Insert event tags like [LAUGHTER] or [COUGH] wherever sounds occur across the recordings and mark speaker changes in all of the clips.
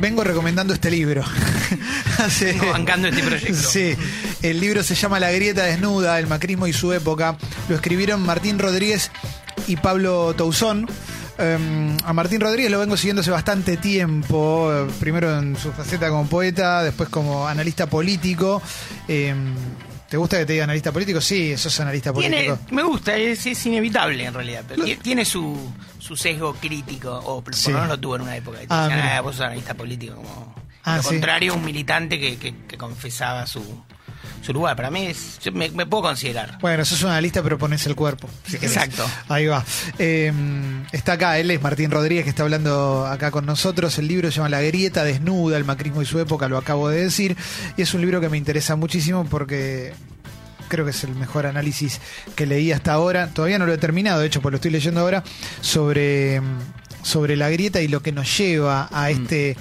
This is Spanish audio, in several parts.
Speaker 1: vengo recomendando este libro. [LAUGHS] Hace-
Speaker 2: Vengo bancando este proyecto.
Speaker 1: Sí, el libro se llama La grieta desnuda, el macrismo y su época. Lo escribieron Martín Rodríguez y Pablo Tousón. Eh, a Martín Rodríguez lo vengo siguiendo hace bastante tiempo, primero en su faceta como poeta, después como analista político. Eh, ¿Te gusta que te diga analista político? Sí, sos analista
Speaker 2: Tiene,
Speaker 1: político.
Speaker 2: me gusta, es, es inevitable en realidad, pero ti- tiene su, su sesgo crítico, o por
Speaker 1: Sí.
Speaker 2: lo menos lo tuvo en una época.
Speaker 1: Ah,
Speaker 2: decían. "Ah, vos sos analista político, como
Speaker 1: Ah,
Speaker 2: lo
Speaker 1: sí.
Speaker 2: contrario, un militante que, que- que confesaba su, su lugar. Para mí es, me, me puedo considerar.
Speaker 1: Bueno, sos una lista, pero pones el cuerpo. si querés.
Speaker 2: Exacto.
Speaker 1: Ahí va. Eh, está acá, él es Martín Rodríguez, que está hablando acá con nosotros. El libro se llama La grieta desnuda, el macrismo y su época, lo acabo de decir. Y es un libro que me interesa muchísimo porque creo que es el mejor análisis que leí hasta ahora. Todavía no lo he terminado, de hecho, pues lo estoy leyendo ahora, sobre, sobre la grieta y lo que nos lleva a este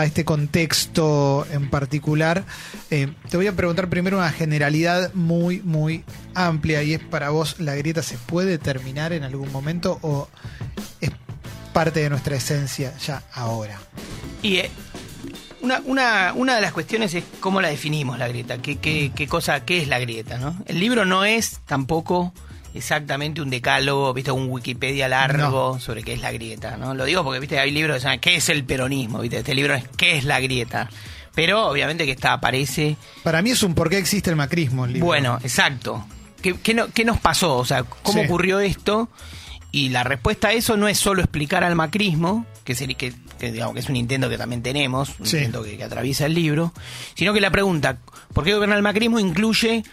Speaker 1: a este contexto en particular. Eh, te voy a preguntar primero una generalidad muy, muy amplia y es para vos, ¿la grieta se puede terminar en algún momento o es parte de nuestra esencia ya ahora?
Speaker 2: Y eh, una, una, una de las cuestiones es cómo la definimos la grieta, qué, qué, qué cosa, qué es la grieta, ¿no? El libro no es tampoco exactamente un decálogo, viste, un Wikipedia largo sobre qué es la grieta, ¿no? Lo digo porque, viste, hay libros que se llaman ¿Qué es el peronismo? ¿Viste? Este libro es ¿Qué es la grieta? Pero obviamente que está, aparece
Speaker 1: Para mí es un por qué existe el macrismo. El libro.
Speaker 2: bueno, exacto. ¿Qué, qué no- qué nos pasó? O sea, ¿cómo
Speaker 1: Sí.
Speaker 2: ocurrió esto? Y la respuesta a eso no es solo explicar al macrismo, que, que, digamos, que es un intento que también tenemos, un
Speaker 1: Sí.
Speaker 2: intento que, que atraviesa el libro, sino que la pregunta, ¿por qué gobierna el macrismo? incluye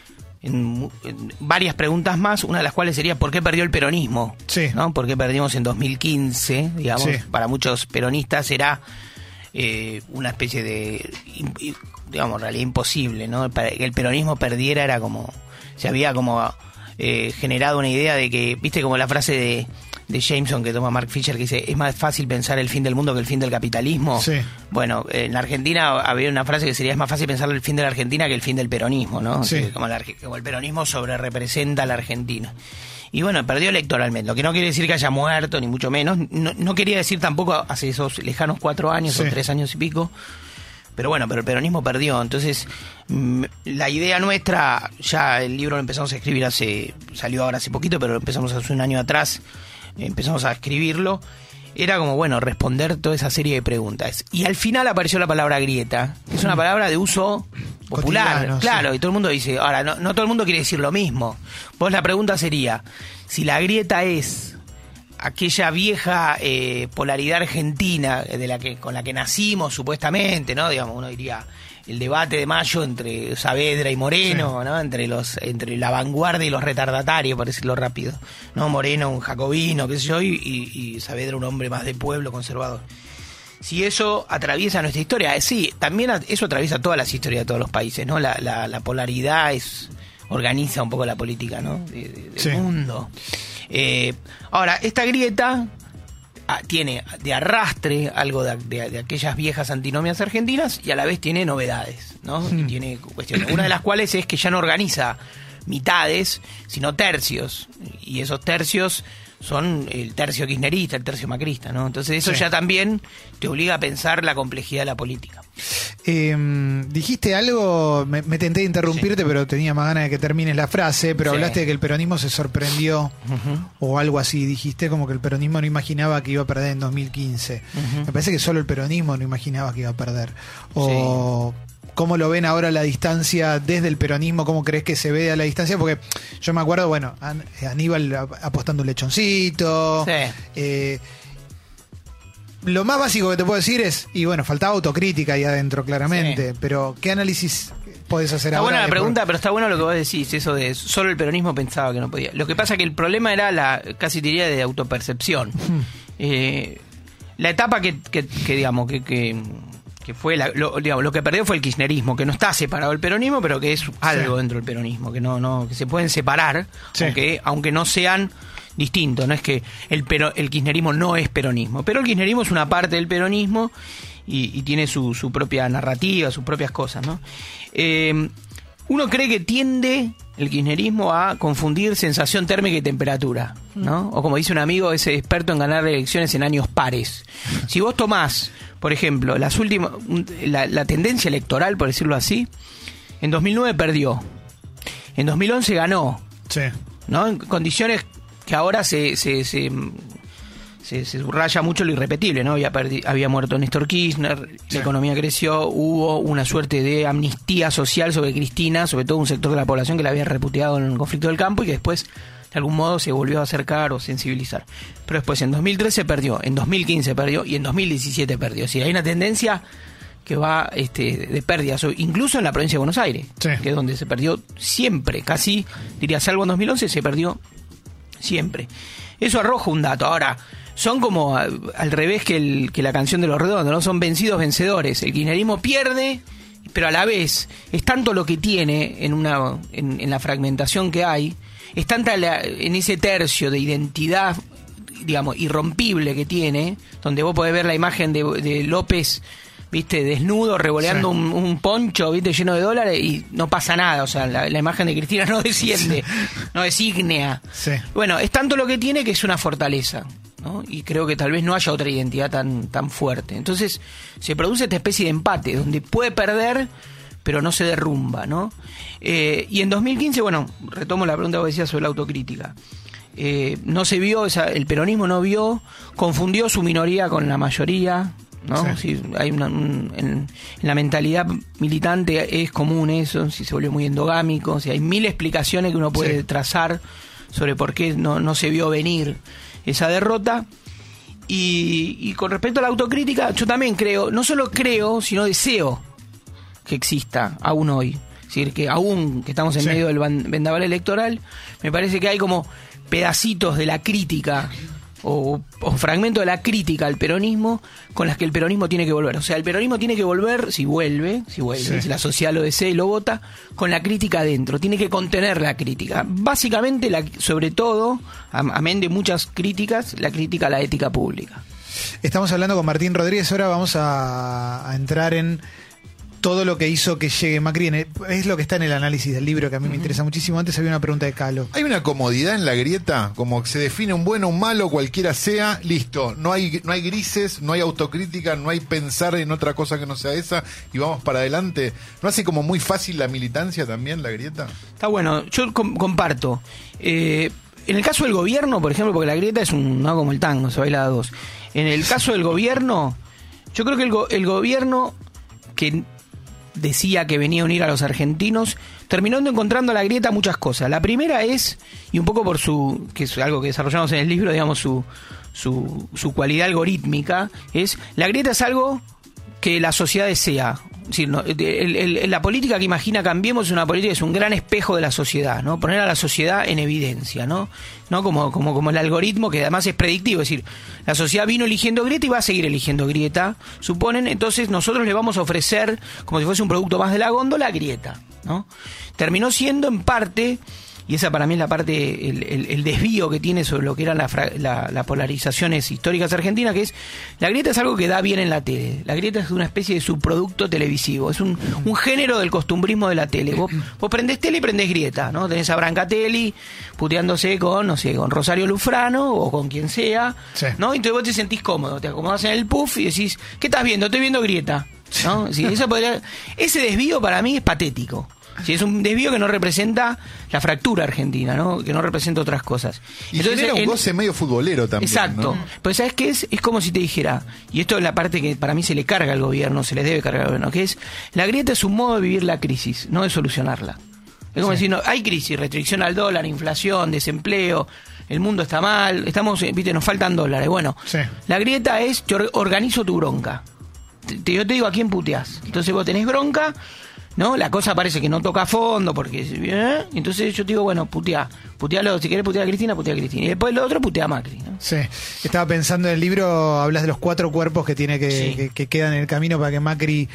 Speaker 2: en, en varias preguntas más, una de las cuales sería ¿por qué perdió el peronismo?
Speaker 1: Sí.
Speaker 2: ¿no? ¿Por qué perdimos en 2015? Digamos,
Speaker 1: Sí.
Speaker 2: para muchos peronistas era eh, una especie de, digamos, realidad imposible, ¿no? Para que el peronismo perdiera era como, se había como eh, generado una idea de que, viste como la frase de, de Jameson que toma Mark Fisher que dice, es más fácil pensar el fin del mundo que el fin del capitalismo.
Speaker 1: Sí.
Speaker 2: Bueno, en la Argentina había una frase que sería, es más fácil pensar el fin de la Argentina que el fin del peronismo, ¿no?
Speaker 1: Sí.
Speaker 2: Como, la Arge- como el peronismo sobre representa a la Argentina. Y bueno, perdió electoralmente, lo que no quiere decir que haya muerto, ni mucho menos. No, no quería decir tampoco hace esos lejanos cuatro años
Speaker 1: Sí.
Speaker 2: o tres años y pico. Pero bueno, pero el peronismo perdió. Entonces, mm, la idea nuestra, ya el libro lo empezamos a escribir hace, salió ahora hace poquito, pero lo empezamos hace un año atrás, empezamos a escribirlo. Era como, bueno, responder toda esa serie de preguntas. Y al final apareció la palabra grieta, que es una palabra de uso popular.
Speaker 1: Cotidiano,
Speaker 2: claro,
Speaker 1: sí.
Speaker 2: y todo el mundo dice, ahora, no, no todo el mundo quiere decir lo mismo. Vos la pregunta sería, si la grieta es aquella vieja eh, polaridad argentina de la que con la que nacimos supuestamente, ¿no? Digamos, uno diría el debate de mayo entre Saavedra y Moreno, ¿no? Entre los entre la vanguardia y los retardatarios, por decirlo rápido. No, Moreno un jacobino, qué sé yo, y, y- y Saavedra un hombre más de pueblo conservador. Si eso atraviesa nuestra historia, eh, sí, también eso atraviesa todas las historias de todos los países, ¿no? La, la- la polaridad es organiza un poco la política, ¿no? De- de- del
Speaker 1: Sí.
Speaker 2: mundo. Eh, ahora, esta grieta ah, tiene de arrastre algo de, de- de aquellas viejas antinomias argentinas y a la vez tiene novedades, ¿no? Y tiene cuestiones. Una de las cuales es que ya no organiza mitades, sino tercios. Y esos tercios son el tercio kirchnerista, el tercio macrista, ¿no? Entonces eso
Speaker 1: Sí.
Speaker 2: ya también te obliga a pensar la complejidad de la política.
Speaker 1: Eh, dijiste algo, me, me tenté de interrumpirte, pero tenía más ganas de que termines la frase, pero
Speaker 2: Sí.
Speaker 1: hablaste de que el peronismo se sorprendió o algo así, dijiste como que el peronismo no imaginaba que iba a perder en 2015. Me parece que solo el peronismo no imaginaba que iba a perder. O cómo lo ven ahora a la distancia desde el peronismo, cómo crees que se ve a la distancia, porque yo me acuerdo, bueno, An- Aníbal ap- apostando un lechoncito.
Speaker 2: Sí.
Speaker 1: eh, lo más básico que te puedo decir es, y bueno, faltaba autocrítica ahí adentro, claramente,
Speaker 2: Sí.
Speaker 1: pero ¿qué análisis podés hacer
Speaker 2: Está
Speaker 1: ahora?
Speaker 2: buena la
Speaker 1: de-
Speaker 2: pregunta, pero está bueno lo que vos decís, eso de solo el peronismo pensaba que no podía. Lo que pasa es que el problema era la, casi diría, de autopercepción. Eh, la etapa que, que- que, digamos, que, que, que fue, la- lo, digamos, lo que perdió fue el kirchnerismo, que no está separado del peronismo, pero que es algo dentro del peronismo, que no, no, que se pueden separar,
Speaker 1: Sí.
Speaker 2: aunque, aunque no sean distintos, no es que el, pero, el kirchnerismo no es peronismo, pero el kirchnerismo es una parte del peronismo y, y tiene su, su propia narrativa, sus propias cosas, ¿no? Eh, uno cree que tiende el kirchnerismo a confundir sensación térmica y temperatura, ¿no? O como dice un amigo, es experto en ganar elecciones en años pares. Si vos tomás, por ejemplo, las últimas, la, la tendencia electoral, por decirlo así, en 2009 perdió, en 2011 ganó,
Speaker 1: Sí.
Speaker 2: ¿no? En condiciones que ahora se, se, se, se- se subraya mucho lo irrepetible, ¿no? Había, había muerto Néstor Kirchner,
Speaker 1: Sí.
Speaker 2: la economía creció, hubo una suerte de amnistía social sobre Cristina, sobre todo un sector de la población que la había repudiado en el conflicto del campo y que después de algún modo se volvió a acercar o sensibilizar. Pero después en 2013 perdió, en 2015 perdió y en 2017 perdió. Es decir, hay una tendencia que va este, de pérdidas, incluso en la provincia de Buenos Aires,
Speaker 1: Sí.
Speaker 2: que es donde se perdió siempre, casi, diría, salvo en 2011, se perdió siempre. Eso arroja un dato. Ahora, son como a- al revés que, el- que la canción de los redondos, ¿no? Son vencidos vencedores. El kirchnerismo pierde, pero a la vez es tanto lo que tiene en, una, en, en la fragmentación que hay, es tanta la- en ese tercio de identidad, digamos, irrompible que tiene, donde vos podés ver la imagen de, de López viste, desnudo, revoleando
Speaker 1: Sí.
Speaker 2: un, un poncho, viste, lleno de dólares y no pasa nada. O sea, la, la imagen de Cristina no desciende, no designa.
Speaker 1: Sí.
Speaker 2: Bueno, es tanto lo que tiene que es una fortaleza. ¿no? Y creo que tal vez no haya otra identidad tan, tan fuerte. Entonces se produce esta especie de empate, donde puede perder, pero no se derrumba. ¿no? Eh, y en 2015, bueno, retomo la pregunta que decía sobre la autocrítica. Eh, no se vio, el peronismo no vio, confundió su minoría con la mayoría. ¿no?
Speaker 1: Sí.
Speaker 2: Sí, hay una- un- en, en la mentalidad militante es común eso, si se volvió muy endogámico, si hay mil explicaciones que uno puede
Speaker 1: Sí.
Speaker 2: trazar sobre por qué no, no se vio venir esa derrota. Y, y con respecto a la autocrítica, yo también creo, no solo creo, sino deseo que exista aún hoy. Es decir, que aún que estamos en
Speaker 1: Sí.
Speaker 2: medio del vendaval electoral, me parece que hay como pedacitos de la crítica o, o fragmentos de la crítica al peronismo con las que el peronismo tiene que volver. O sea, el peronismo tiene que volver, si vuelve, si vuelve,
Speaker 1: Sí.
Speaker 2: si la sociedad lo desea y lo vota, con la crítica adentro. Tiene que contener la crítica. Básicamente, la, sobre todo, am- amén de muchas críticas, la crítica a la ética pública.
Speaker 1: Estamos hablando con Martín Rodríguez, ahora vamos a, a entrar en todo lo que hizo que llegue Macri. en el- es lo que está en el análisis del libro que a mí me interesa muchísimo. Antes había una pregunta de Calo.
Speaker 3: Hay una comodidad en la grieta, como que se define un bueno, un malo, cualquiera sea, listo. No hay, no hay grises, no hay autocrítica, no hay pensar en otra cosa que no sea esa y vamos para adelante. ¿No hace como muy fácil la militancia también, la grieta?
Speaker 2: Está bueno, yo com- comparto. Eh, en el caso del gobierno, por ejemplo, porque la grieta es un, no como el tango, se baila a dos. En el caso del gobierno, yo creo que el, go- el gobierno que decía que venía a unir a los argentinos, terminó encontrando la grieta muchas cosas. La primera es, y un poco por su, que es algo que desarrollamos en el libro, digamos, su, su, su cualidad algorítmica, es, la grieta es algo que la sociedad desea. La política que imagina Cambiemos es una política es un gran espejo de la sociedad, ¿no? Poner a la sociedad en evidencia, ¿no? ¿No? Como, como, como el algoritmo que además es predictivo, es decir, la sociedad vino eligiendo Grieta y va a seguir eligiendo Grieta, suponen, entonces nosotros le vamos a ofrecer, como si fuese un producto más de la góndola, Grieta, ¿no? Terminó siendo en parte y esa para mí es la parte, el, el- el desvío que tiene sobre lo que eran las la- las polarizaciones históricas argentinas, que es, la grieta es algo que da bien en la tele. La grieta es una especie de subproducto televisivo, es un, un género del costumbrismo de la tele. Vos, vos prendés tele y prendés grieta, ¿no? Tenés a Brancatelli puteándose con, no sé, con Rosario Lufrano o con quien sea,
Speaker 1: Sí.
Speaker 2: ¿no? Y entonces vos te sentís cómodo, te acomodás en el puff y decís, ¿qué estás viendo? Estoy viendo grieta. ¿no? Sí, eso podría- ese desvío para mí es patético. Sí, es un desvío que no representa la fractura argentina, ¿no? que no representa otras cosas.
Speaker 3: Y genera un
Speaker 2: en-
Speaker 3: goce medio futbolero también.
Speaker 2: Exacto.
Speaker 3: ¿no?
Speaker 2: Pues ¿sabes qué es? Es como si te dijera, y esto es la parte que para mí se le carga al gobierno, se les debe cargar al gobierno, que es, la grieta es un modo de vivir la crisis, no de solucionarla. Es como decir, no, hay crisis, restricción al dólar, inflación, desempleo, el mundo está mal, estamos, eh, viste, nos faltan dólares. Bueno,
Speaker 1: Sí.
Speaker 2: la grieta es, yo or- organizo tu bronca. Te- te- yo te digo a quién puteás. Entonces vos tenés bronca, ¿no? La cosa parece que no toca a fondo, porque. ¿eh? Entonces yo digo, bueno, putea. Putealo, si querés putear a Cristina, putea a Cristina. Y después lo otro putea a Macri, ¿no?
Speaker 1: Sí, estaba pensando en el libro, hablas de los cuatro cuerpos que tiene que,
Speaker 2: Sí.
Speaker 1: que, que quedan en el camino para que Macri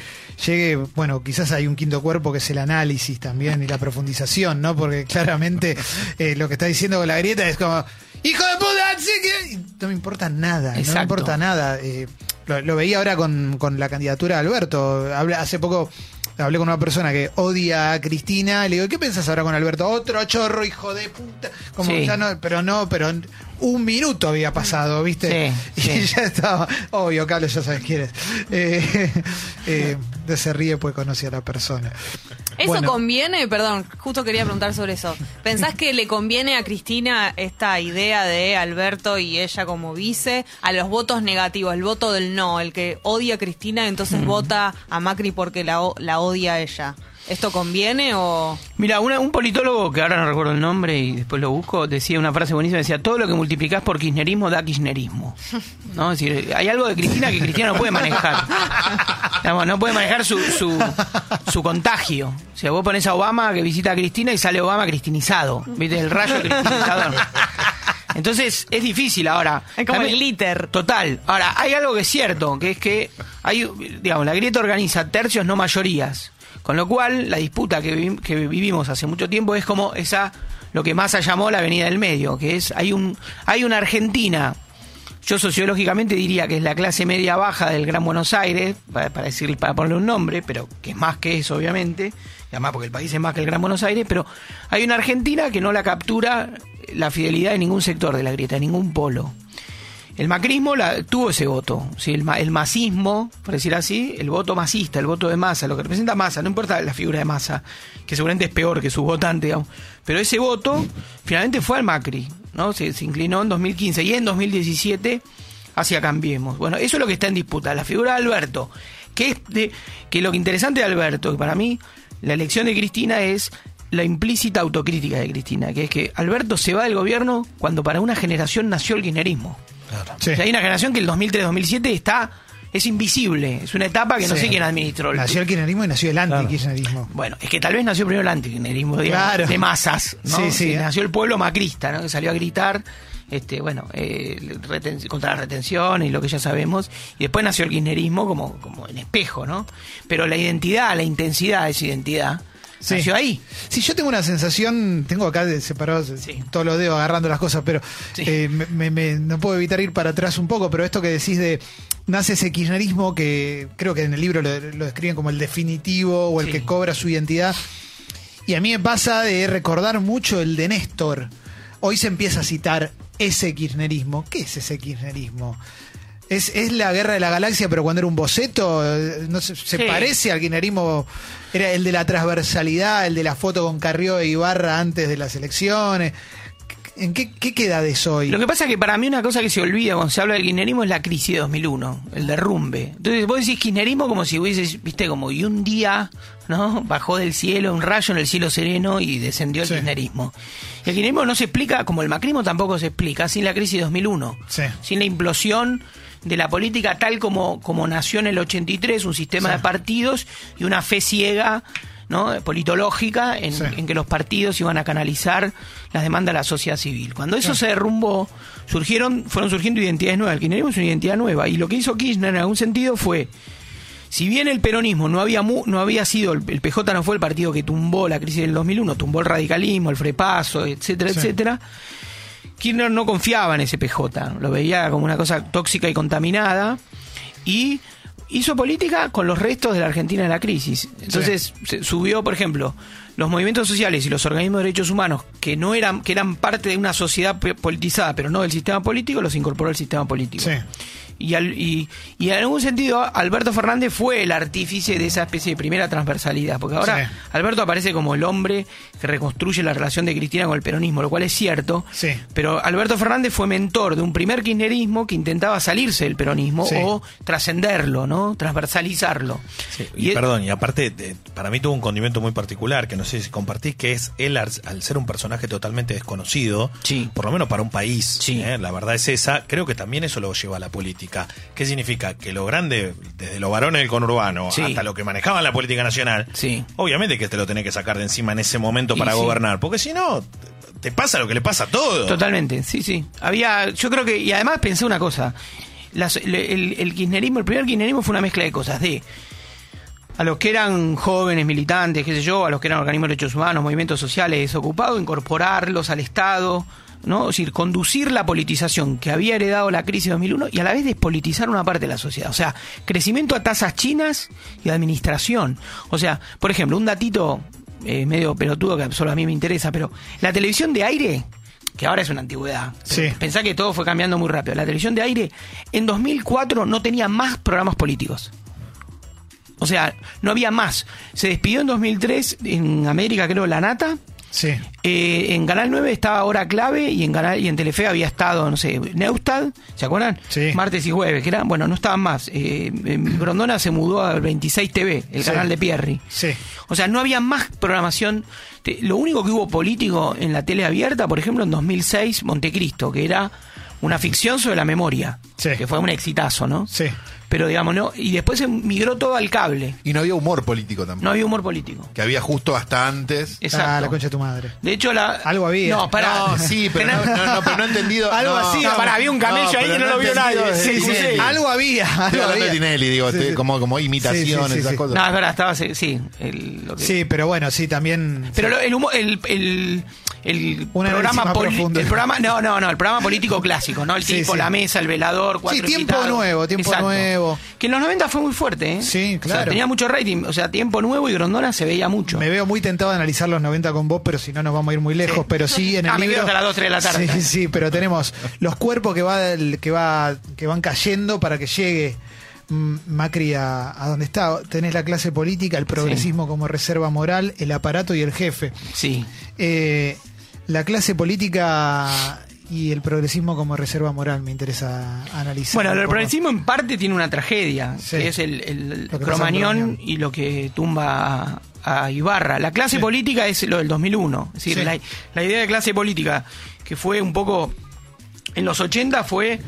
Speaker 1: llegue. Bueno, quizás hay un quinto cuerpo que es el análisis también y la profundización, ¿no? Porque claramente eh, lo que está diciendo con la grieta es como, hijo de puta, sí que-". No me importa nada, no me importa nada. Eh, lo, lo veía ahora con, con la candidatura de Alberto. Habla, hace poco hablé con una persona que odia a Cristina, le digo, ¿qué pensás ahora con Alberto? Otro chorro, hijo de puta. Como
Speaker 2: Sí.
Speaker 1: ya no, pero no, pero un minuto había pasado, ¿viste?
Speaker 2: Sí, [LAUGHS]
Speaker 1: y
Speaker 2: sí.
Speaker 1: ya estaba, obvio, Carlos, ya sabes quién es. Eh, [LAUGHS] eh, de se ríe pues conoce a la persona.
Speaker 4: ¿Eso
Speaker 1: Bueno.
Speaker 4: conviene? Perdón, justo quería preguntar sobre eso. ¿Pensás que le conviene a Cristina esta idea de Alberto y ella como vice a los votos negativos, el voto del no, el que odia a Cristina entonces vota a Macri porque la, la odia a ella? ¿Esto conviene o...?
Speaker 2: Mira, una- un politólogo que ahora no recuerdo el nombre y después lo busco, decía una frase buenísima, decía, todo lo que multiplicás por kirchnerismo da kirchnerismo. [LAUGHS] ¿No? Es decir, hay algo de Cristina que Cristina no puede manejar. Digamos, no puede manejar su, su, su contagio. O sea, vos pones a Obama que visita a Cristina y sale Obama cristinizado. ¿Viste? El rayo cristinizador. Entonces, es difícil ahora.
Speaker 4: Es como
Speaker 2: También-
Speaker 4: el glitter.
Speaker 2: Total. Ahora, hay algo que es cierto, que es que hay, digamos, la grieta organiza tercios, no mayorías. Con lo cual, la disputa que, que vivimos hace mucho tiempo es como esa, lo que Massa llamó la avenida del medio, que es, hay un, hay una Argentina, yo sociológicamente diría que es la clase media baja del Gran Buenos Aires, para, para decir, para ponerle un nombre, pero que es más que eso, obviamente, y además porque el país es más que el Gran Buenos Aires, pero hay una Argentina que no la captura la fidelidad de ningún sector de la grieta, de ningún polo. El macrismo la, tuvo ese voto, ¿sí? el, el masismo, por decir así, el voto masista, el voto de masa, lo que representa masa, no importa la figura de masa, que seguramente es peor que su votante, pero ese voto finalmente fue al Macri, ¿no? Se, inclinó en 2015 y en 2017 hacia Cambiemos. Bueno, eso es lo que está en disputa, la figura de Alberto, que es de, que lo interesante de Alberto, que para mí la elección de Cristina es la implícita autocrítica de Cristina, que es que Alberto se va del gobierno cuando para una generación nació el kirchnerismo.
Speaker 1: Sí.
Speaker 2: O sea, hay una generación que el 2003-2007 está es invisible, es una etapa que no
Speaker 1: Sí.
Speaker 2: sé quién administró.
Speaker 1: Nació el kirchnerismo y nació el anti-kirchnerismo.
Speaker 2: Bueno, es que tal vez nació primero el antikirchnerismo,
Speaker 1: Claro.
Speaker 2: de masas, ¿no?
Speaker 1: Sí, sí.
Speaker 2: Nació el pueblo macrista, ¿no? Que salió a gritar, este, bueno, eh, contra la retención y lo que ya sabemos, y después nació el kirchnerismo como, como en espejo, ¿no? Pero la identidad, la intensidad de esa identidad,
Speaker 1: Sí.
Speaker 2: nació ahí.
Speaker 1: Sí, yo tengo una sensación, tengo acá de separados
Speaker 2: Sí.
Speaker 1: todos los dedos agarrando las cosas, pero
Speaker 2: Sí.
Speaker 1: eh, me- no puedo evitar ir para atrás un poco, pero esto que decís de nace ese kirchnerismo que creo que en el libro lo, lo describen como el definitivo o el que cobra su identidad. Y a mí me pasa de recordar mucho el de Néstor. Hoy se empieza a citar ese kirchnerismo. ¿Qué es ese kirchnerismo? ¿Es, es la guerra de la galaxia, pero cuando era un boceto? Eh, No sé, ¿Se
Speaker 2: Sí.
Speaker 1: parece al kirchnerismo? Era el de la transversalidad, el de la foto con Carrió e Ibarra antes de las elecciones. ¿En qué, qué queda de eso hoy?
Speaker 2: Lo que pasa es que para mí una cosa que se olvida cuando se habla del kirchnerismo es la crisis de 2001, el derrumbe. Entonces vos decís kirchnerismo como si hubieses, viste, como y un día, ¿no? Bajó del cielo, un rayo en el cielo sereno y descendió el
Speaker 1: Sí.
Speaker 2: kirchnerismo. Y el kirchnerismo no se explica, como el macrismo tampoco se explica, sin la crisis de 2001.
Speaker 1: Sí.
Speaker 2: Sin la implosión de la política tal como, como nació en el 83, un sistema
Speaker 1: Sí.
Speaker 2: de partidos y una fe ciega ¿no? politológica en,
Speaker 1: Sí.
Speaker 2: en que los partidos iban a canalizar las demandas de la sociedad civil. Cuando eso se derrumbó, surgieron, fueron surgiendo identidades nuevas. El kirchnerismo es una identidad nueva. Y lo que hizo Kirchner en algún sentido fue, si bien el peronismo no había, mu- no había sido, el, el PJ no fue el partido que tumbó la crisis del 2001, tumbó el radicalismo, el frepaso, etcétera,
Speaker 1: Sí.
Speaker 2: etcétera. Kirchner no confiaba en ese PJ, lo veía como una cosa tóxica y contaminada y hizo política con los restos de la Argentina en la crisis. Entonces subió, por ejemplo, los movimientos sociales y los organismos de derechos humanos que no eran que eran parte de una sociedad politizada, pero no del sistema político, los incorporó al sistema político.
Speaker 1: Sí.
Speaker 2: Y, al- y, y en algún sentido Alberto Fernández fue el artífice de esa especie de primera transversalidad, porque ahora
Speaker 1: Sí.
Speaker 2: Alberto aparece como el hombre que reconstruye la relación de Cristina con el peronismo, lo cual es cierto,
Speaker 1: Sí.
Speaker 2: pero Alberto Fernández fue mentor de un primer kirchnerismo que intentaba salirse del peronismo
Speaker 1: Sí.
Speaker 2: o trascenderlo, ¿no? Transversalizarlo.
Speaker 5: Sí,
Speaker 2: Y
Speaker 5: perdón, y aparte, de- para mí tuvo un condimento muy particular, que no sé si compartís, que es él, al, al ser un personaje totalmente desconocido,
Speaker 2: Sí.
Speaker 5: por lo menos para un país,
Speaker 2: Sí.
Speaker 5: ¿eh? la verdad es esa, creo que también eso lo lleva a la política. ¿Qué significa? Que lo grande, desde los varones del conurbano
Speaker 2: Sí.
Speaker 5: hasta lo que manejaban la política nacional,
Speaker 2: Sí.
Speaker 5: obviamente que te lo tenés que sacar de encima en ese momento
Speaker 2: Y
Speaker 5: para
Speaker 2: sí.
Speaker 5: gobernar, porque si no, te pasa lo que le pasa a todo.
Speaker 2: Totalmente, sí, sí. Había, yo creo que, y además pensé una cosa, las- el, el- el kirchnerismo, el primer kirchnerismo fue una mezcla de cosas, de a los que eran jóvenes, militantes, qué sé yo, a los que eran organismos de derechos humanos, movimientos sociales desocupados, incorporarlos al Estado, ¿no? Es decir, conducir la politización que había heredado la crisis de 2001 y a la vez despolitizar una parte de la sociedad. O sea, crecimiento a tasas chinas y administración. O sea, por ejemplo, un datito eh, medio pelotudo que solo a mí me interesa, pero la televisión de aire, que ahora es una antigüedad,
Speaker 1: Sí.
Speaker 2: pensá que todo fue cambiando muy rápido. La televisión de aire en 2004 no tenía más programas políticos. O sea, no había más. Se despidió en 2003 en América, creo, La Nata.
Speaker 1: Sí.
Speaker 2: Eh, en Canal 9 estaba Hora Clave y en Canal y en Telefe había estado, no sé, Neustad, ¿se acuerdan?
Speaker 1: Sí.
Speaker 2: Martes y jueves, que eran, bueno, no estaban más. Eh, Grondona se mudó al 26 TV, el
Speaker 1: Sí.
Speaker 2: canal de Pierri.
Speaker 1: Sí.
Speaker 2: O sea, no había más programación. Lo único que hubo político en la tele abierta, por ejemplo, en 2006, Montecristo, que era una ficción sobre la memoria,
Speaker 1: Sí.
Speaker 2: que fue un exitazo, ¿no?
Speaker 1: Sí.
Speaker 2: Pero digamos, no, y después se migró todo al cable.
Speaker 3: Y no había humor político tampoco.
Speaker 2: No había humor político.
Speaker 3: Que había justo hasta antes.
Speaker 2: Exacto.
Speaker 1: Ah, la concha de tu madre.
Speaker 2: De hecho, la.
Speaker 1: Algo había.
Speaker 2: No, pará.
Speaker 3: No, sí, pero no, no, no, pero no he entendido. [LAUGHS]
Speaker 1: Algo así,
Speaker 2: No, pará, había un camello ahí que no lo vio nadie.
Speaker 3: de
Speaker 2: Sí, sí, sí.
Speaker 1: Algo había. Algo
Speaker 3: de
Speaker 1: había.
Speaker 3: Tinelli, digo,
Speaker 1: Sí, sí.
Speaker 3: como, como imitaciones,
Speaker 1: Sí, sí, sí,
Speaker 3: esas
Speaker 1: sí.
Speaker 3: cosas.
Speaker 2: No, es verdad, estaba. Sí, el, lo que-
Speaker 1: Sí, pero bueno, sí, también.
Speaker 2: Pero lo- el, humo- el, el, el programa
Speaker 1: profundo.
Speaker 2: el programa no no no el programa político clásico no el
Speaker 1: Sí,
Speaker 2: tipo
Speaker 1: sí.
Speaker 2: la mesa el velador cuatro
Speaker 1: Sí, tiempo
Speaker 2: invitados.
Speaker 1: nuevo, tiempo nuevo.
Speaker 2: que en los 90 fue muy fuerte ¿eh?
Speaker 1: Sí,
Speaker 2: O sea,
Speaker 1: claro.
Speaker 2: tenía mucho rating o sea tiempo nuevo y Grondona se veía mucho
Speaker 1: Me veo muy tentado de analizar los 90 con vos, pero si no nos vamos a ir muy lejos.
Speaker 2: Sí.
Speaker 1: Pero sí en [LAUGHS] el
Speaker 2: Ah, me
Speaker 1: libro.
Speaker 2: quedo hasta las dos, tres de la tarde.
Speaker 1: Sí, sí, pero tenemos los cuerpos que va, que va, que van cayendo para que llegue mm, Macri a, a donde está. Tenés la clase política, el progresismo como reserva moral, el aparato y el jefe.
Speaker 2: sí
Speaker 1: Eh, la clase política y el progresismo como reserva moral me interesa analizar.
Speaker 2: bueno el progresismo en parte tiene una tragedia
Speaker 1: Sí.
Speaker 2: que es el, el
Speaker 1: que
Speaker 2: Cromañón y lo que tumba a, a Ibarra la clase
Speaker 1: Sí.
Speaker 2: política es lo del 2001 es decir
Speaker 1: Sí.
Speaker 2: la, la idea de clase política que fue un poco en los 80 fue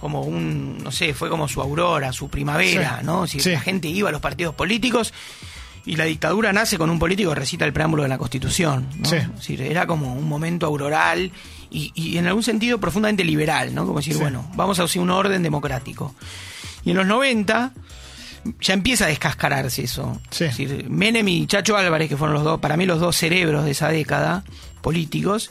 Speaker 2: como un, no sé, fue como su aurora, su primavera. ¿no? Si
Speaker 1: Sí.
Speaker 2: La gente iba a los partidos políticos y la dictadura nace con un político que recita el preámbulo de la Constitución, ¿no?
Speaker 1: Sí.
Speaker 2: Es decir, era como un momento auroral y, y en algún sentido profundamente liberal, ¿no? Como decir,
Speaker 1: Sí.
Speaker 2: bueno, vamos a hacer un orden democrático. Y en los 90 ya empieza a descascararse eso.
Speaker 1: Sí.
Speaker 2: Es decir, Menem y Chacho Álvarez, que fueron los dos, para mí los dos cerebros de esa década, políticos,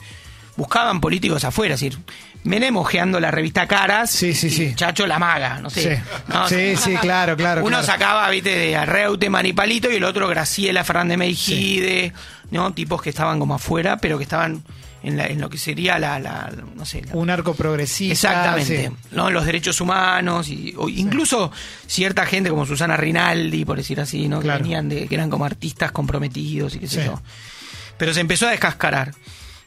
Speaker 2: buscaban políticos afuera, es decir, Menem ojeando la revista Caras
Speaker 1: Sí, sí, sí.
Speaker 2: Chacho la maga, no sé.
Speaker 1: Sí.
Speaker 2: No,
Speaker 1: Sí, sí, claro, claro,
Speaker 2: Uno
Speaker 1: claro.
Speaker 2: sacaba, viste, de Arreuteman y Palito y el otro Graciela Fernández Meijide, ¿no? Tipos que estaban como afuera, pero que estaban en, la- en lo que sería la, la- no sé, la-
Speaker 1: Un arco progresista.
Speaker 2: Exactamente. ¿no? Los derechos humanos y o incluso cierta gente como Susana Rinaldi, por decir así, ¿no?
Speaker 1: Claro.
Speaker 2: Que venían de, que eran como artistas comprometidos y qué sé yo. Pero se empezó a descascarar.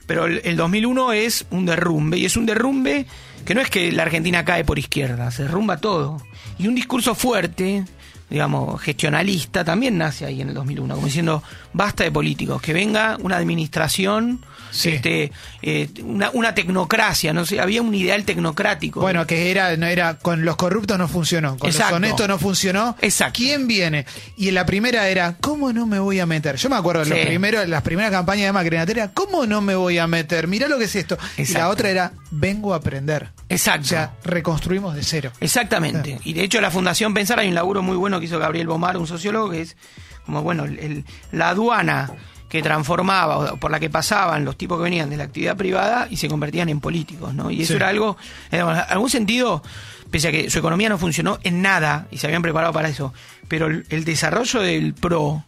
Speaker 2: Pero el, el 2001 es un derrumbe y es un derrumbe que no es que la Argentina cae por izquierda, se derrumba todo. Y un discurso fuerte, digamos, gestionalista, también nace ahí en el 2001, como diciendo, basta de políticos, que venga una administración,
Speaker 1: Sí.
Speaker 2: este, eh, una, una tecnocracia, no sé, había un ideal tecnocrático.
Speaker 1: Bueno, que era, no era, con los corruptos no funcionó, con
Speaker 2: Exacto.
Speaker 1: los honestos no funcionó.
Speaker 2: Exacto.
Speaker 1: ¿Quién viene? Y la primera era, ¿cómo no me voy a meter? Yo me acuerdo los
Speaker 2: Sí.
Speaker 1: primeros, las primeras campañas de Macri era, ¿cómo no me voy a meter? Mirá lo que es esto. Y la
Speaker 2: Exacto.
Speaker 1: otra era, vengo a aprender.
Speaker 2: Exacto.
Speaker 1: O sea, reconstruimos de cero.
Speaker 2: Exactamente. Y de hecho la Fundación Pensar hay un laburo muy bueno que hizo Gabriel Bomar, un sociólogo, que es como, bueno, el- la aduana que transformaba, o por la que pasaban los tipos que venían de la actividad privada y se convertían en políticos, ¿no? Y eso
Speaker 1: Sí.
Speaker 2: era algo, en algún sentido, pese a que su economía no funcionó en nada y se habían preparado para eso, pero el, el desarrollo del PRO,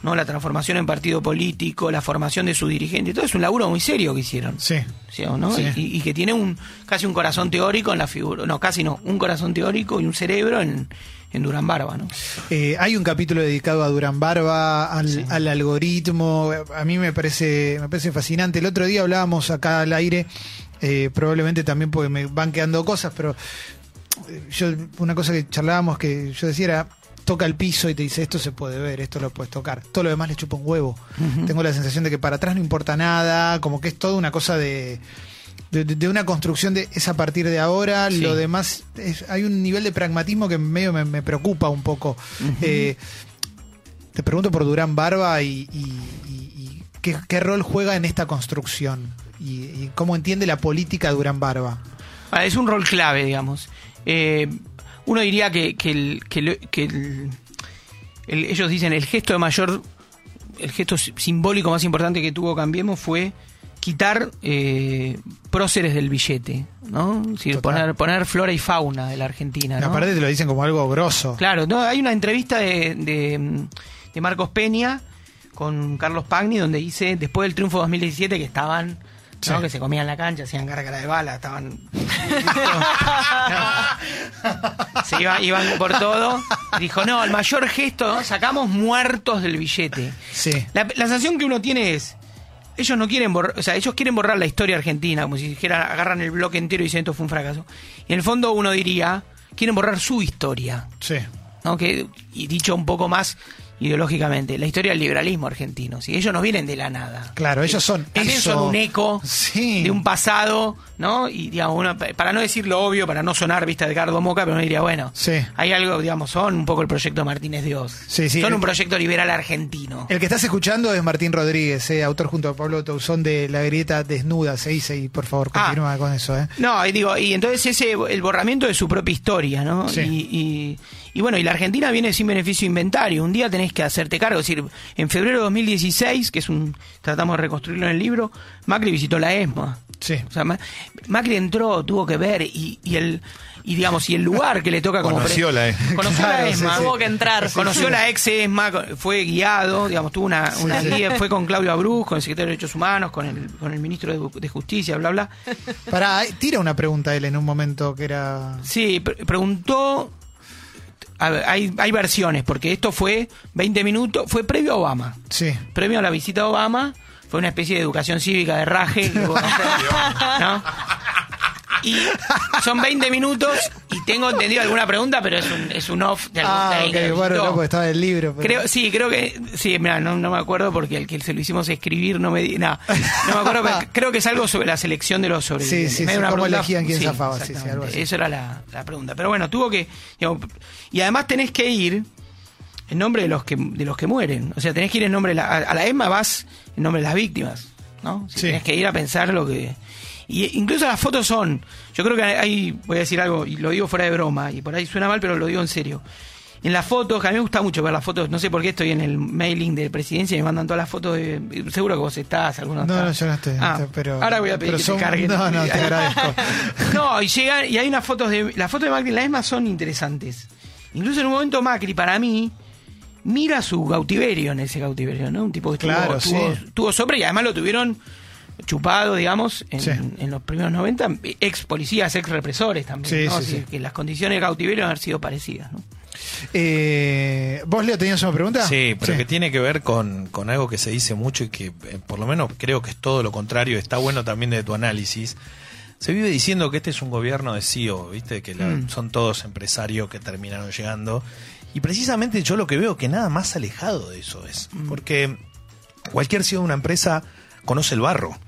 Speaker 2: ¿no? La transformación en partido político, la formación de su dirigente, todo es un laburo muy serio que hicieron.
Speaker 1: Sí.
Speaker 2: ¿sí no?
Speaker 1: Sí.
Speaker 2: Y, y que tiene un casi un corazón teórico en la figura, no, casi no, un corazón teórico y un cerebro en, en Durán Barba, ¿no?
Speaker 1: Eh, hay un capítulo dedicado a Durán Barba, al, al algoritmo. A mí me parece, me parece fascinante. El otro día hablábamos acá al aire, eh, probablemente también porque me van quedando cosas, pero eh, yo una cosa que charlábamos que yo decía era toca el piso y te dice esto se puede ver, esto lo puedes tocar. Todo lo demás le chupa un huevo. Tengo la sensación de que para atrás no importa nada, como que es toda una cosa de, de, una construcción de es a partir de ahora,
Speaker 2: Sí.
Speaker 1: lo demás es- hay un nivel de pragmatismo que medio me, me preocupa un poco. Eh, te pregunto por Durán Barba y, y- y- y qué, qué rol juega en esta construcción y, cómo entiende la política Durán Barba.
Speaker 2: Ah, es un rol clave, digamos. Eh, uno diría que, que, el, que, el- que el- el- ellos dicen el gesto de mayor, el gesto si- simbólico más importante que tuvo Cambiemos fue quitar eh, próceres del billete, ¿no? Es decir,
Speaker 1: Total.
Speaker 2: poner, poner flora y fauna de la Argentina, ¿no?
Speaker 1: Aparte te lo dicen como algo grosso.
Speaker 2: Claro, no, hay una entrevista de, de, de Marcos Peña con Carlos Pagni donde dice, después del triunfo 2017, que estaban, ¿no?
Speaker 1: Sí.
Speaker 2: que se comían la cancha, hacían gárgara de bala, estaban... [LAUGHS] No. Se iba- iban por todo. Dijo, no, el mayor gesto, ¿no? sacamos muertos del billete.
Speaker 1: Sí.
Speaker 2: La, la sensación que uno tiene es, ellos no quieren borrar, o sea, ellos quieren borrar la historia argentina, como si dijera, agarran el bloque entero y dicen esto fue un fracaso. Y en el fondo uno diría, quieren borrar su historia.
Speaker 1: Sí.
Speaker 2: ¿no? Que, y dicho un poco más ideológicamente, la historia del liberalismo argentino. Si ellos no vienen de la nada.
Speaker 1: Claro, ellos son
Speaker 2: También
Speaker 1: eso.
Speaker 2: son un eco
Speaker 1: Sí.
Speaker 2: de un pasado, ¿no? Y digamos, uno, para no decir lo obvio, para no sonar vista de Cardo Moca, pero uno diría, bueno,
Speaker 1: Sí.
Speaker 2: hay algo, digamos, son un poco el proyecto Martínez Dios.
Speaker 1: Sí, sí.
Speaker 2: Son
Speaker 1: El-
Speaker 2: un proyecto liberal argentino.
Speaker 1: El que estás escuchando es Martín Rodríguez, eh, autor junto a Pablo Tauzón de La Grieta Desnuda, se dice, y por favor,
Speaker 2: Ah.
Speaker 1: continúa con eso. ¿eh?
Speaker 2: No, y digo, y entonces ese el borramiento de su propia historia, ¿no?
Speaker 1: Sí.
Speaker 2: Y, y- y bueno, y la Argentina viene sin beneficio inventario. Un día tenés que hacerte cargo. Es decir, en febrero de 2016, que es un. tratamos de reconstruirlo en el libro, Macri visitó la ESMA.
Speaker 1: Sí.
Speaker 2: O sea, Ma- Macri entró, tuvo que ver, y, y el. Y digamos, y el lugar que le toca como
Speaker 3: Conoció la ESMA.
Speaker 2: Conoció
Speaker 1: Claro,
Speaker 2: la ESMA.
Speaker 1: sí.
Speaker 4: Tuvo que entrar.
Speaker 2: Conoció la ex ESMA, fue guiado, digamos, tuvo una, una guía, fue con Claudio Abruz, con el secretario de Derechos Humanos, con el, con el ministro de, de Justicia, bla, bla.
Speaker 1: Pará, eh, tira una pregunta él en un momento que era.
Speaker 2: Sí, pre- preguntó. A ver, hay, hay versiones, porque esto fue 20 minutos, fue previo a Obama.
Speaker 1: Sí.
Speaker 2: Previo a la visita a Obama, fue una especie de educación cívica de raje. [LAUGHS] ¿no? Y son 20 minutos y tengo entendido alguna pregunta, pero es un, es un off de algún
Speaker 1: Ah, ok, bueno, no, porque estaba en el libro. pero-
Speaker 2: Creo, sí, creo que. Sí, mira, no, no me acuerdo porque el que se lo hicimos escribir no me di. No, no me acuerdo, pero [LAUGHS] creo que es algo sobre la selección de los sobrevivientes.
Speaker 1: Sí, sí,
Speaker 2: Me
Speaker 1: sí,
Speaker 2: dio
Speaker 1: cómo elegían quién zafaba, sí, sí,
Speaker 2: exactamente.
Speaker 1: algo así.
Speaker 2: Eso era la, la pregunta. Pero bueno, tuvo que. digamos, y además tenés que ir en nombre de los que de los que mueren. O sea, tenés que ir en nombre de la. A, a la ESMA vas en nombre de las víctimas. ¿no? Si
Speaker 1: Sí.
Speaker 2: Tenés que ir a pensar lo que. Y incluso las fotos son. Yo creo que hay. Voy a decir algo, y lo digo fuera de broma, y por ahí suena mal, pero lo digo en serio. En las fotos, que a mí me gusta mucho ver las fotos, no sé por qué estoy en el mailing de presidencia y me mandan todas las fotos de. Seguro que vos estás, alguno
Speaker 1: No,
Speaker 2: está.
Speaker 1: no, yo no estoy.
Speaker 2: Ah,
Speaker 1: estoy- pero,
Speaker 2: ahora voy a pedir que
Speaker 1: son-
Speaker 2: te carguen.
Speaker 1: No, no, te agradezco. [LAUGHS]
Speaker 2: No, y llegan, y hay unas fotos de. Las fotos de Macri en la ESMA son interesantes. Incluso en un momento Macri, para mí, mira su cautiverio en ese cautiverio, ¿no? Un tipo que
Speaker 1: Claro,
Speaker 2: tuvo, tuvo,
Speaker 1: sí.
Speaker 2: tuvo sobre y además lo tuvieron chupado, digamos, en,
Speaker 1: Sí.
Speaker 2: en los primeros 90, ex policías, ex represores también.
Speaker 1: Sí,
Speaker 2: ¿no?
Speaker 1: sí,
Speaker 2: Así. Que las condiciones de cautiverio han sido parecidas, ¿no?
Speaker 1: Eh, ¿Vos, Leo, tenías una pregunta?
Speaker 5: Sí, pero que tiene que ver con, con algo que se dice mucho y que eh, por lo menos creo que es todo lo contrario, está bueno también de tu análisis. Se vive diciendo que este es un gobierno de CEO, ¿viste? Que la-
Speaker 2: Mm.
Speaker 5: son todos empresarios que terminaron llegando. Y precisamente yo lo que veo que nada más alejado de eso es. Porque cualquier CEO de una empresa conoce el barro.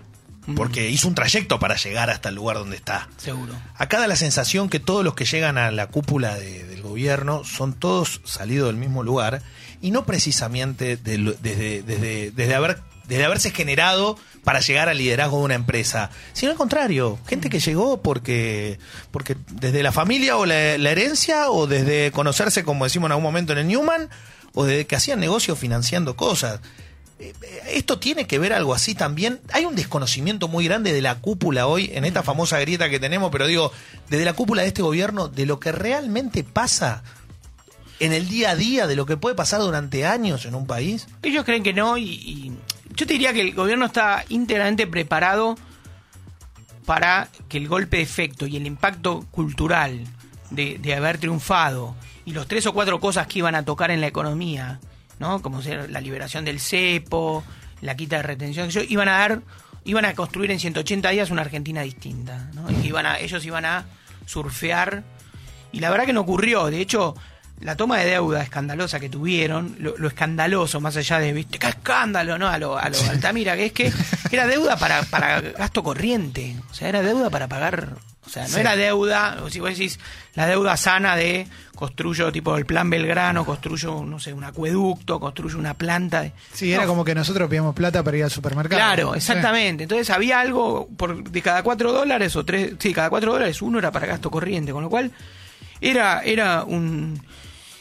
Speaker 5: Porque hizo un trayecto para llegar hasta el lugar donde está.
Speaker 2: Seguro.
Speaker 5: Acá da la sensación que todos los que llegan a la cúpula de- del gobierno son todos salidos del mismo lugar y no precisamente de desde, desde, desde, haber, desde haberse generado para llegar al liderazgo de una empresa, sino al contrario, gente que llegó porque, porque desde la familia o la, la herencia o desde conocerse, como decimos en algún momento en el Newman, o desde que hacían negocios financiando cosas. Eh, Esto tiene que ver algo así también. Hay un desconocimiento muy grande de la cúpula hoy, en esta famosa grieta que tenemos, pero digo, desde la cúpula de este gobierno, de lo que realmente pasa en el día a día, de lo que puede pasar durante años en un país.
Speaker 2: Ellos creen que no y, y yo te diría que el gobierno está íntegramente preparado para que el golpe de efecto y el impacto cultural de, de haber triunfado y los tres o cuatro cosas que iban a tocar en la economía, ¿no? Como ser la liberación del cepo, la quita de retención, iban a dar, iban a construir en 180 días una Argentina distinta, ¿no? Y iban a, ellos iban a surfear y la verdad que no ocurrió. De hecho, la toma de deuda escandalosa que tuvieron, lo, lo escandaloso, más allá de, ¿viste? ¡Qué escándalo! ¿no? A lo, a lo Altamira, que es que era deuda para, para gasto corriente. O sea, era deuda para pagar. O sea, no
Speaker 1: Sí.
Speaker 2: era deuda, o si vos decís, la deuda sana de construyo tipo el plan Belgrano, construyo, no sé, un acueducto, construyo una planta. de-
Speaker 1: Sí, era como que nosotros pedíamos plata para ir al supermercado.
Speaker 2: Claro,
Speaker 1: Sí.
Speaker 2: exactamente. Entonces había algo por de cada cuatro dólares o tres, sí, cada cuatro dólares uno era para gasto corriente, con lo cual era era un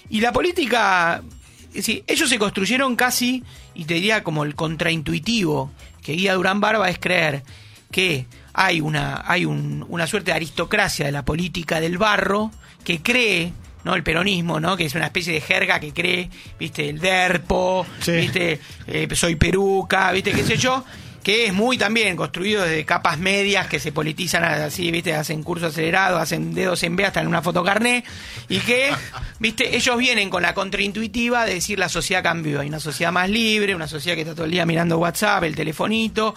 Speaker 2: y la política, es decir, ellos se construyeron casi y te diría como el contraintuitivo, que guía Durán Barba es creer que hay una, hay un- una suerte de aristocracia de la política del barro que cree, ¿no? El peronismo, ¿no? Que es una especie de jerga que cree, viste, el derpo,
Speaker 1: Sí.
Speaker 2: viste, eh, soy peruca, viste, qué sé yo, que es muy también construido desde capas medias que se politizan así, viste, hacen curso acelerado, hacen dedos en B hasta en una fotocarné, y que, viste, ellos vienen con la contraintuitiva de decir la sociedad cambió, hay una sociedad más libre, una sociedad que está todo el día mirando WhatsApp, el telefonito,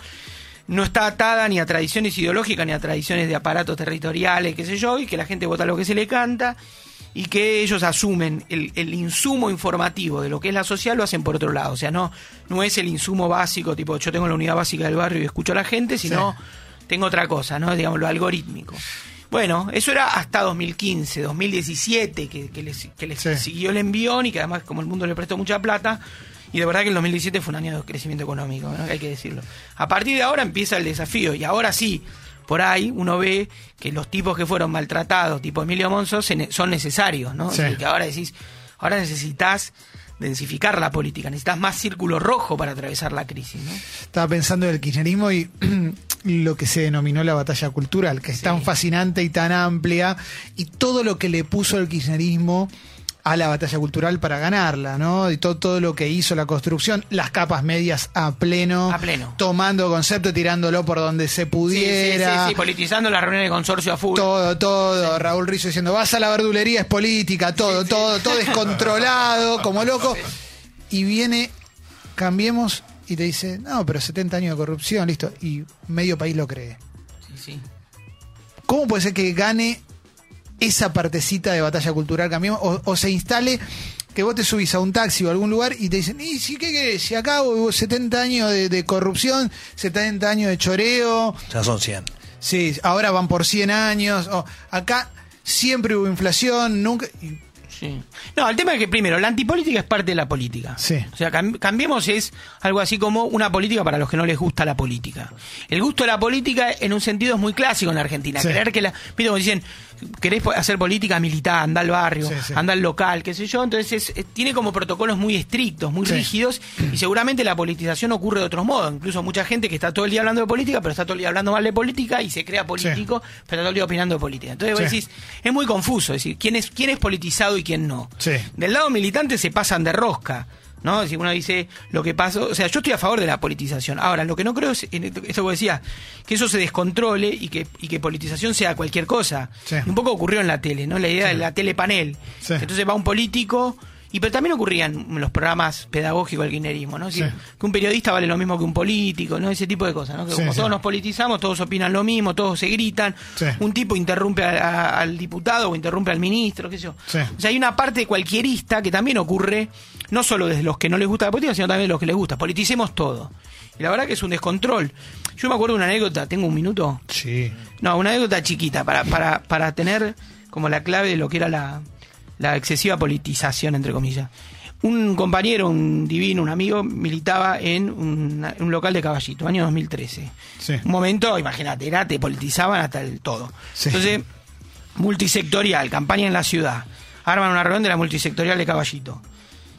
Speaker 2: no está atada ni a tradiciones ideológicas ni a tradiciones de aparatos territoriales, qué sé yo, y que la gente vota lo que se le canta y que ellos asumen el, el insumo informativo de lo que es la social lo hacen por otro lado, o sea, no no es el insumo básico, tipo yo tengo la unidad básica del barrio y escucho a la gente, sino tengo otra cosa, ¿no? Digamos lo algorítmico. Bueno, eso era hasta 2015, 2017, que, que les, que les
Speaker 1: Sí.
Speaker 2: siguió el envión y que además como el mundo le prestó mucha plata, y de verdad que el 2017 fue un año de crecimiento económico, ¿no? hay que decirlo. A partir de ahora empieza el desafío, y ahora sí, por ahí uno ve que los tipos que fueron maltratados, tipo Emilio ne- son necesarios, ¿no?
Speaker 1: Sí.
Speaker 2: Que ahora decís, ahora necesitas densificar la política, necesitas más círculo rojo para atravesar la crisis, ¿no?
Speaker 1: Estaba pensando en el kirchnerismo y [CLEARS THROAT] lo que se denominó la batalla cultural, que es tan fascinante y tan amplia, y todo lo que le puso el kirchnerismo a la batalla cultural para ganarla, ¿no? Y todo, todo lo que hizo la construcción, las capas medias a pleno,
Speaker 2: A pleno.
Speaker 1: tomando concepto, tirándolo por donde se
Speaker 2: Sí, sí,
Speaker 1: pudiera.
Speaker 2: sí, sí, politizando las reuniones de consorcio a full.
Speaker 1: Todo, todo. Raúl Rizzo diciendo, vas a la verdulería, es política, todo, todo, todo [LAUGHS] descontrolado, como loco. Y viene, cambiemos, y te dice, no, pero 70 años de corrupción, listo. Y medio país lo cree.
Speaker 2: Sí, sí.
Speaker 1: ¿Cómo puede ser que gane esa partecita de batalla cultural, cambiemos, o, o se instale que vos te subís a un taxi o a algún lugar y te dicen, ¿y si qué querés? Si acá hubo 70 años de, de corrupción, 70 años de choreo,
Speaker 5: Ya son 100.
Speaker 1: Sí, ahora van por 100 años. o acá siempre hubo inflación, nunca. y-
Speaker 2: Sí. No, el tema es que primero, la antipolítica es parte de la política.
Speaker 1: Sí.
Speaker 2: O sea, cam- cambiemos es algo así como una política para los que no les gusta la política. El gusto de la política en un sentido es muy clásico en la Argentina.
Speaker 1: Sí.
Speaker 2: Creer que la. Viste como dicen, querés hacer política militar, anda al barrio,
Speaker 1: Sí, sí.
Speaker 2: anda al local, qué sé yo. Entonces es- es- tiene como protocolos muy estrictos, muy
Speaker 1: Sí.
Speaker 2: rígidos, y seguramente la politización ocurre de otros modos. Incluso mucha gente que está todo el día hablando de política, pero está todo el día hablando mal de política y se crea político, pero está todo el día opinando de política. Entonces vos decís, es muy confuso, es decir, quién es, quién es politizado y quién no. Del lado militante se pasan de rosca. ¿No? Si uno dice lo que pasó, o sea, yo estoy a favor de la politización. Ahora, lo que no creo es, que vos decías, que eso se descontrole y que, y que politización sea cualquier cosa.
Speaker 1: Sí.
Speaker 2: Un poco ocurrió en la tele, ¿no? La idea de la telepanel.
Speaker 1: Sí.
Speaker 2: Entonces va un político, y pero también ocurrían los programas pedagógicos del kirchnerismo, ¿no?
Speaker 1: Sí.
Speaker 2: Que, que un periodista vale lo mismo que un político, ¿no? Ese tipo de cosas, ¿no? Que como todos nos politizamos, todos opinan lo mismo, todos se gritan, un tipo interrumpe a- a- al diputado o interrumpe al ministro, qué sé yo. O sea, hay una parte cualquierista que también ocurre, no solo desde los que no les gusta la política, sino también de los que les gusta. Politicemos todo. Y la verdad que es un descontrol. Yo me acuerdo de una anécdota, ¿tengo un minuto?
Speaker 5: Sí.
Speaker 2: No, una anécdota chiquita, para, para, para tener como la clave de lo que era la, la excesiva politización, entre comillas. Un compañero, un divino, un amigo, militaba en un, local de caballito, año 2013.
Speaker 1: Sí.
Speaker 2: Un momento, imagínate, era, te politizaban hasta el todo.
Speaker 1: Sí.
Speaker 2: Entonces, multisectorial, campaña en la ciudad. Arman una reunión de la multisectorial de caballito.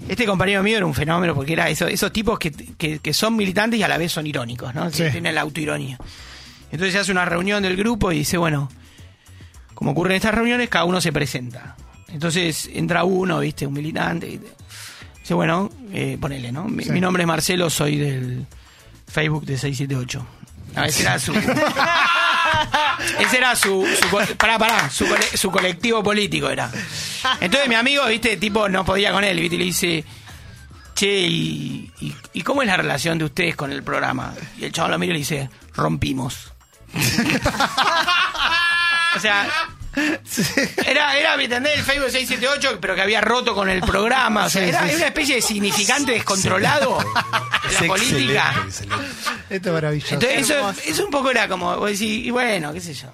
Speaker 2: Este compañero mío era un fenómeno porque era eso- esos tipos que, que- que son militantes y a la vez son irónicos, ¿no?
Speaker 1: Sí.
Speaker 2: Tienen la autoironía. Entonces se hace una reunión del grupo y dice, bueno, como ocurre en estas reuniones, cada uno se presenta. Entonces entra uno, viste, un militante. y Dice, bueno, eh, ponele, ¿no? Mi,
Speaker 1: Sí.
Speaker 2: mi nombre es Marcelo, soy del Facebook de 678. A ese era su. [LAUGHS] [LAUGHS] ese era su. su pará, pará, su, cole- su colectivo político era. Entonces mi amigo, viste, tipo, no podía con él, viste, y le dice. Che, ¿y, y, y cómo es la relación de ustedes con el programa? Y el chaval lo mira y le dice, rompimos. [LAUGHS] o sea, era, era, ¿me entendés? El Facebook 678, pero que había roto con el programa. O sea,
Speaker 1: Sí,
Speaker 2: era,
Speaker 1: sí,
Speaker 2: era
Speaker 1: sí.
Speaker 2: una especie de significante descontrolado de la política.
Speaker 1: Esto es maravilloso.
Speaker 2: Entonces, eso, eso un poco era como, vos decís, y bueno, qué sé yo.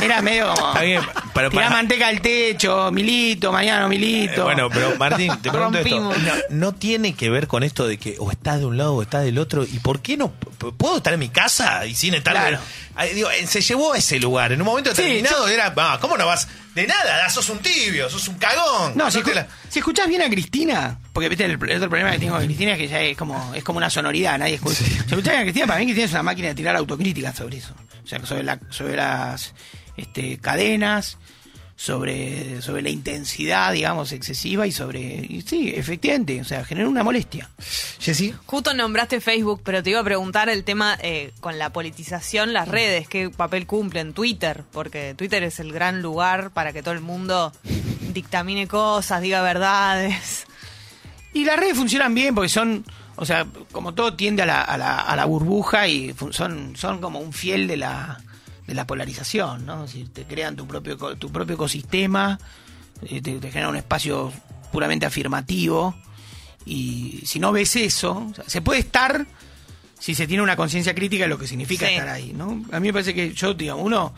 Speaker 2: Era medio como.
Speaker 5: Está bien, pero para-
Speaker 2: manteca al techo, milito, mañana milito.
Speaker 5: Eh, Bueno, pero Martín, te pregunto esto.
Speaker 4: Rompimos.
Speaker 5: No, no tiene que ver con esto de que o estás de un lado o estás del otro. ¿Y por qué no? ¿Puedo estar en mi casa y sin estar?
Speaker 2: Claro.
Speaker 5: Digo, eh, se llevó a ese lugar. En un momento
Speaker 2: Sí,
Speaker 5: determinado era, ah, ¿cómo no vas? De nada, sos un tibio, sos un cagón.
Speaker 2: No, si, escu-
Speaker 5: la-
Speaker 2: si escuchás bien a Cristina, porque viste el, el otro problema que tengo con Cristina es que ya es como, es como una sonoridad, nadie escucha. Si escuchás bien a Cristina, para mí Cristina es una máquina de tirar autocríticas sobre eso. O sea, sobre, la, sobre las este, cadenas, sobre, sobre la intensidad, digamos, excesiva y sobre. y sí, efectivamente, o sea, genera una molestia.
Speaker 1: Jessy.
Speaker 4: Justo nombraste Facebook, pero te iba a preguntar el tema eh, con la politización, las redes, qué papel cumplen Twitter, porque Twitter es el gran lugar para que todo el mundo dictamine cosas, diga verdades.
Speaker 2: Y las redes funcionan bien porque son, o sea, como todo tiende a la, a la, a la burbuja y son, son como un fiel de la, de la polarización, ¿no? Si te crean tu propio, tu propio ecosistema, eh, te, te generan un espacio puramente afirmativo y si no ves eso, o sea, se puede estar si se tiene una conciencia crítica de lo que significa
Speaker 4: Sí.
Speaker 2: estar ahí, ¿no? A mí me parece que yo, digamos, uno,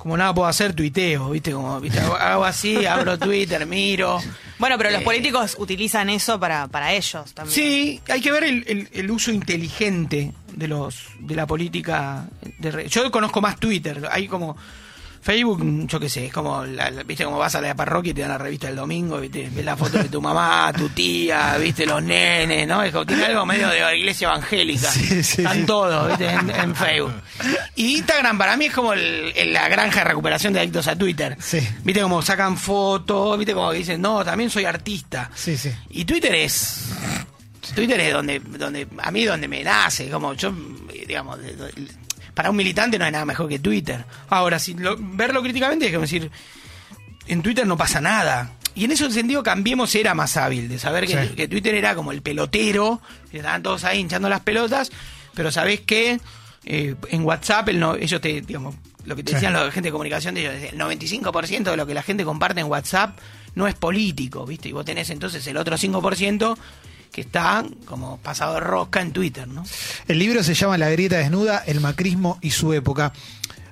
Speaker 2: como nada puedo hacer, tuiteo, ¿viste? Como, ¿viste? Hago, así, [LAUGHS] abro Twitter, miro.
Speaker 4: Bueno, pero los
Speaker 2: Eh,
Speaker 4: políticos utilizan eso para, para ellos también.
Speaker 2: Sí, hay que ver el, el- el uso inteligente de los de la política. de Yo conozco más Twitter, hay como Facebook, yo qué sé, es como, la- la- viste, como vas a la parroquia y te dan la revista del domingo, viste, ves la foto de tu mamá, tu tía, viste, los nenes, ¿no? Es como, tiene algo medio de la iglesia evangélica.
Speaker 1: Sí, sí,
Speaker 2: Están
Speaker 1: sí.
Speaker 2: todos, viste, en, en Facebook. Y Instagram para mí es como el- el- la granja de recuperación de adictos a Twitter.
Speaker 1: Sí.
Speaker 2: Viste, como sacan fotos, viste, como que dicen, no, también soy artista.
Speaker 1: Sí, sí.
Speaker 2: Y Twitter es. Twitter es donde, donde a mí donde me nace, como yo, digamos, para un militante no hay nada mejor que Twitter. Ahora, si lo- verlo críticamente es como decir, en Twitter no pasa nada. Y en ese sentido Cambiemos era más hábil, de saber que,
Speaker 1: Sí.
Speaker 2: que Twitter era como el pelotero, que estaban todos ahí hinchando las pelotas, pero sabés que eh, en WhatsApp el no- ellos te, digamos, lo que te
Speaker 1: Sí.
Speaker 2: decían la gente de comunicación de ellos, el 95% de lo que la gente comparte en WhatsApp no es político, ¿viste? Y vos tenés entonces el otro 5% que está como pasado de rosca en Twitter, ¿no?
Speaker 1: El libro se llama La grieta desnuda, el macrismo y su época.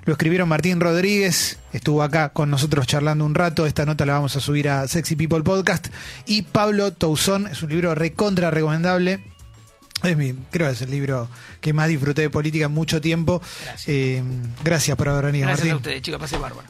Speaker 1: Lo escribieron Martín Rodríguez, estuvo acá con nosotros charlando un rato, esta nota la vamos a subir a Sexy People Podcast, y Pablo Touzón, es un libro recontra recomendable. Es mi, creo que es el libro que más disfruté de política en mucho tiempo.
Speaker 2: Gracias.
Speaker 1: Eh, gracias por haber venido,
Speaker 2: Gracias a
Speaker 1: Martín.
Speaker 2: ustedes, chicos, pasé bárbaro.